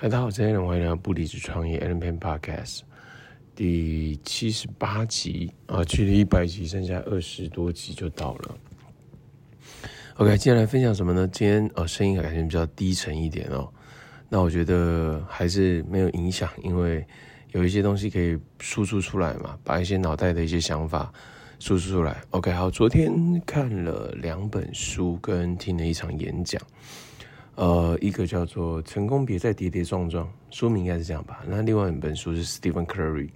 大家好，今天欢迎来到不离职创业 a l n Pen Podcast 第七十八集啊，距离一百集剩下二十多集就到了。OK，今天来分享什么呢？今天呃声音感觉比较低沉一点哦，那我觉得还是没有影响，因为有一些东西可以输出出来嘛，把一些脑袋的一些想法输出出来。OK，好，昨天看了两本书，跟听了一场演讲。呃，一个叫做《成功别再跌跌撞撞》，书名应该是这样吧。那另外一本书是 Stephen Curry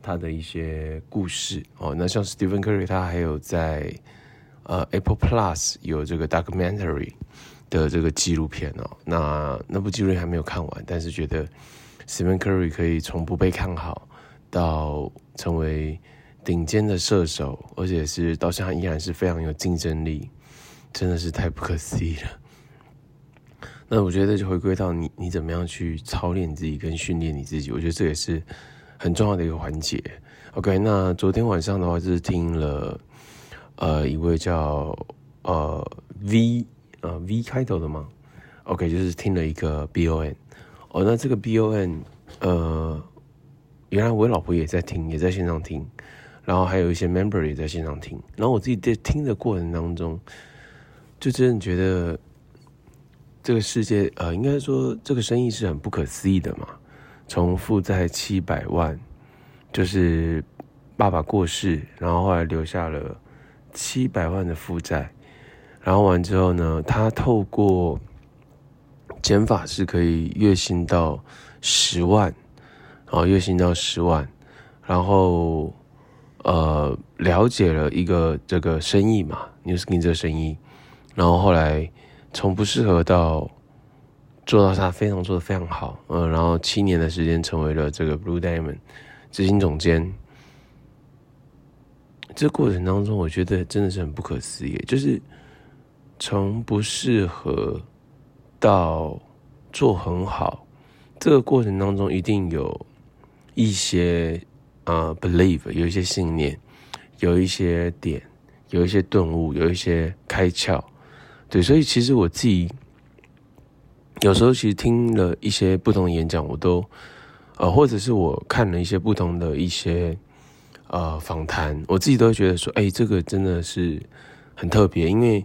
他的一些故事哦。那像 Stephen Curry 他还有在呃 Apple Plus 有这个 documentary 的这个纪录片哦。那那部纪录片还没有看完，但是觉得 Stephen Curry 可以从不被看好到成为顶尖的射手，而且是到现在依然是非常有竞争力，真的是太不可思议了。那我觉得就回归到你，你怎么样去操练自己跟训练你自己，我觉得这也是很重要的一个环节。OK，那昨天晚上的话就是听了呃一位叫呃 V 呃 V 开头的嘛，OK，就是听了一个 BON 哦，那这个 BON 呃原来我老婆也在听，也在线上听，然后还有一些 member 也在线上听，然后我自己在听的过程当中，就真的觉得。这个世界，呃，应该说这个生意是很不可思议的嘛。从负债七百万，就是爸爸过世，然后后来留下了七百万的负债，然后完之后呢，他透过减法是可以月薪到十万，然后月薪到十万，然后呃了解了一个这个生意嘛，New Skin 这个生意，然后后来。从不适合到做到他非常做的非常好，嗯，然后七年的时间成为了这个 Blue Diamond 执行总监。这过程当中，我觉得真的是很不可思议，就是从不适合到做很好，这个过程当中一定有一些啊、believe，有一些信念，有一些点，有一些顿悟，有一些开窍。对，所以其实我自己有时候其实听了一些不同的演讲，我都呃，或者是我看了一些不同的一些呃访谈，我自己都会觉得说，哎，这个真的是很特别，因为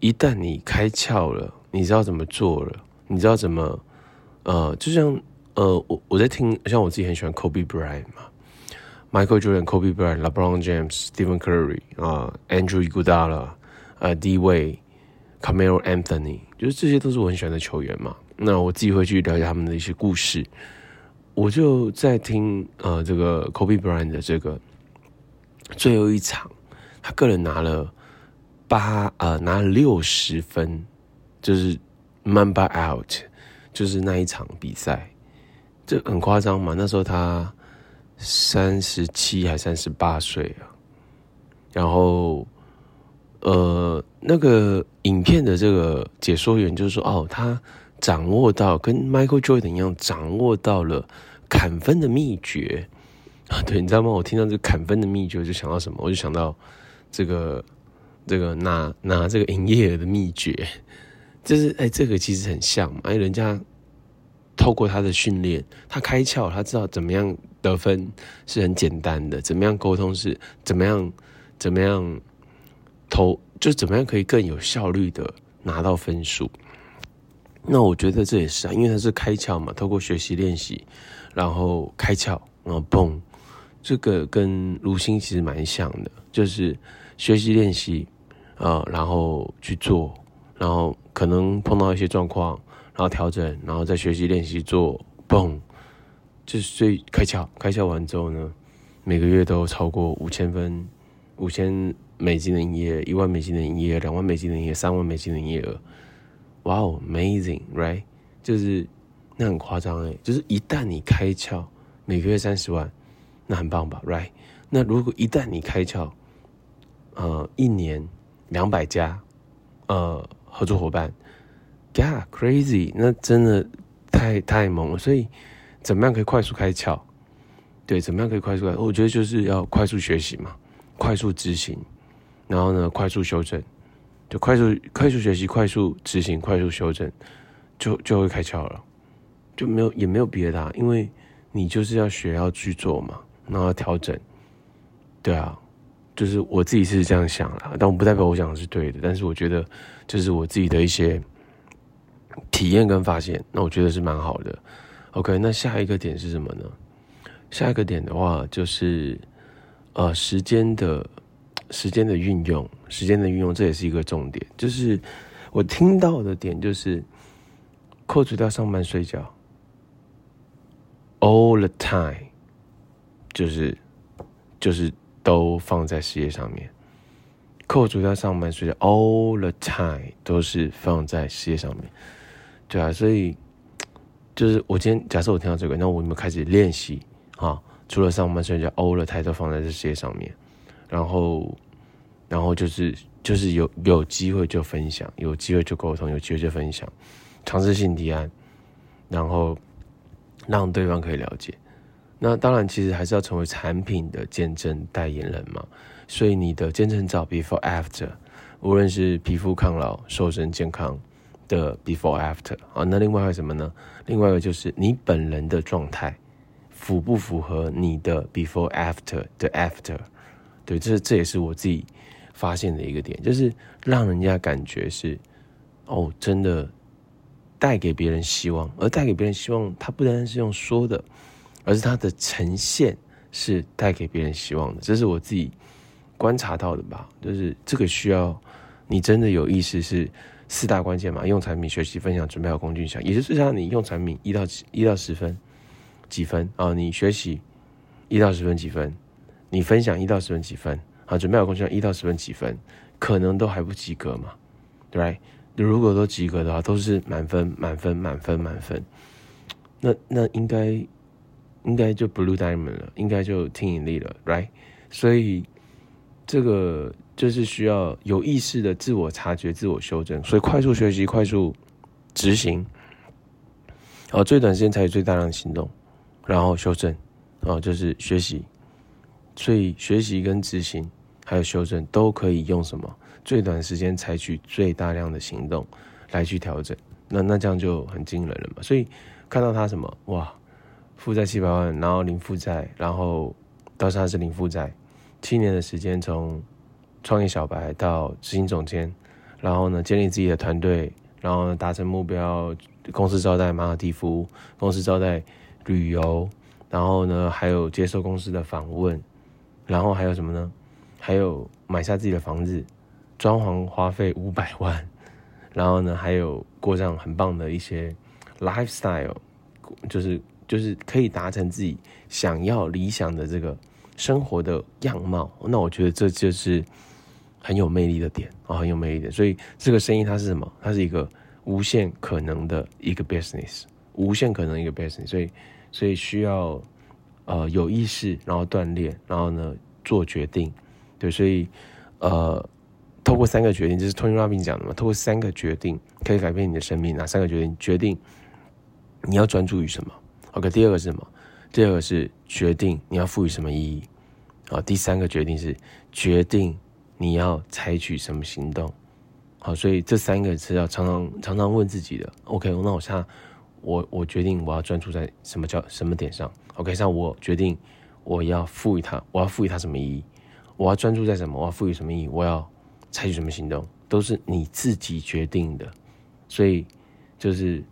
一旦你开窍了，你知道怎么做了，你知道怎么呃，就像呃，我我在听，像我自己很喜欢 Kobe Bryant 嘛，Michael Jordan、Kobe Bryant、LeBron James、Stephen Curry 啊、Andrew Iguodala 呃，D. Way。Camero Anthony，就是这些都是我很喜欢的球员嘛。那我自己会去了解他们的一些故事。我就在听呃这个 Kobe Bryant 的这个最后一场，他个人拿了八呃拿了六十分，就是 Mamba Out，就是那一场比赛，这很夸张嘛。那时候他三十七还三十八岁啊，然后。呃，那个影片的这个解说员就是说，哦，他掌握到跟 Michael Jordan 一样，掌握到了砍分的秘诀啊。对，你知道吗？我听到这个砍分的秘诀，就想到什么？我就想到这个这个拿拿这个营业额的秘诀，就是哎，这个其实很像嘛。哎，人家透过他的训练，他开窍，他知道怎么样得分是很简单的，怎么样沟通是怎么样怎么样。投就怎么样可以更有效率的拿到分数？那我觉得这也是啊，因为它是开窍嘛，透过学习练习，然后开窍，然后嘣，这个跟卢星其实蛮像的，就是学习练习啊，然后去做，然后可能碰到一些状况，然后调整，然后再学习练习做，嘣，就是最开窍，开窍完之后呢，每个月都超过五千分，五千。美金的营业额，一万美金的营业额，两万美金的营业额，三万美金的营业额，哇哦，amazing，right？就是那很夸张诶，就是一旦你开窍，每个月三十万，那很棒吧，right？那如果一旦你开窍，呃，一年两百家，呃，合作伙伴，yeah，crazy，那真的太太猛了。所以，怎么样可以快速开窍？对，怎么样可以快速开？我觉得就是要快速学习嘛，快速执行。然后呢，快速修正，就快速快速学习，快速执行，快速修正，就就会开窍了，就没有也没有别的啊，因为你就是要学要去做嘛，然后调整，对啊，就是我自己是这样想啦，但我不代表我讲的是对的，但是我觉得这是我自己的一些体验跟发现，那我觉得是蛮好的。OK，那下一个点是什么呢？下一个点的话就是呃时间的时间的运用，时间的运用这也是一个重点，就是我听到的点就是扣除掉上班睡觉。All the time，就是就是都放在事业上面，扣除掉上班睡觉，All the time 都是放在事业上面，对啊，所以就是我今天假设我听到这个，那我们开始练习啊，除了上班睡觉，All the time 都放在这事业上面，然后然后就是就是有有机会就分享，有机会就沟通，有机会就分享，尝试性提案，然后。让对方可以了解，那当然其实还是要成为产品的见证代言人嘛。所以你的见证照 before after，无论是皮肤抗老、瘦身健康的 before after 啊，那另外还有什么呢？另外一个就是你本人的状态符不符合你的 before after 的 after？对，这这也是我自己发现的一个点，就是让人家感觉是哦，真的。带给别人希望，而带给别人希望，它不单单是用说的，而是它的呈现是带给别人希望的。这是我自己观察到的吧，就是这个需要你真的有意识，是四大关键嘛：用产品、学习、分享、准备好工具箱。也就是让你用产品一到一到十分几分啊？你学习一到十分几分？你分享一到十分几分？啊，准备好工具一到十分几分？可能都还不及格嘛，对吧？如果都及格的话，都是满分、满分、满分、满分。那那应该应该就 Blue Diamond 了，应该就听引力了，right？所以这个就是需要有意识的自我察觉、自我修正。所以快速学习、快速执行，哦，最短时间采取最大量的行动，然后修正，哦，就是学习。所以学习跟执行还有修正都可以用什么？最短时间采取最大量的行动来去调整，那那这样就很惊人了嘛。所以看到他什么哇，负债七百万，然后零负债，然后到时他是零负债，七年的时间从创业小白到执行总监，然后呢建立自己的团队，然后呢达成目标，公司招待马尔地夫，公司招待旅游，然后呢还有接受公司的访问，然后还有什么呢？还有买下自己的房子。装潢花费五百万，然后呢，还有过上很棒的一些 lifestyle，就是就是可以达成自己想要理想的这个生活的样貌。那我觉得这就是很有魅力的点啊，很有魅力的。所以这个生意它是什么？它是一个无限可能的一个 business，无限可能一个 business。所以所以需要呃有意识，然后锻炼，然后呢做决定。对，所以呃。透过三个决定，这是 Tony Robbins 讲的嘛？透过三个决定可以改变你的生命。哪三个决定？决定你要专注于什么？OK，第二个是什么？第二个是决定你要赋予什么意义。好，第三个决定是决定你要采取什么行动。好，所以这三个是要常常常常问自己的。OK，那我现我我决定我要专注在什么叫什么点上？OK，像我决定我要赋予它，我要赋予它什么意义？我要专注在什么？我要赋予什么意义？我要。采取什么行动都是你自己决定的，所以就是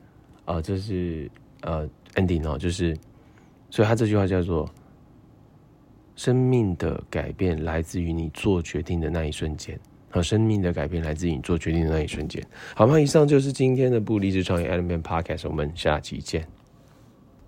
呃，就是呃，ending 哦，就是，所以他这句话叫做：生命的改变来自于你做决定的那一瞬间。好，生命的改变来自于你做决定的那一瞬间。好吗？以上就是今天的不离职创业 Element Podcast，我们下期见。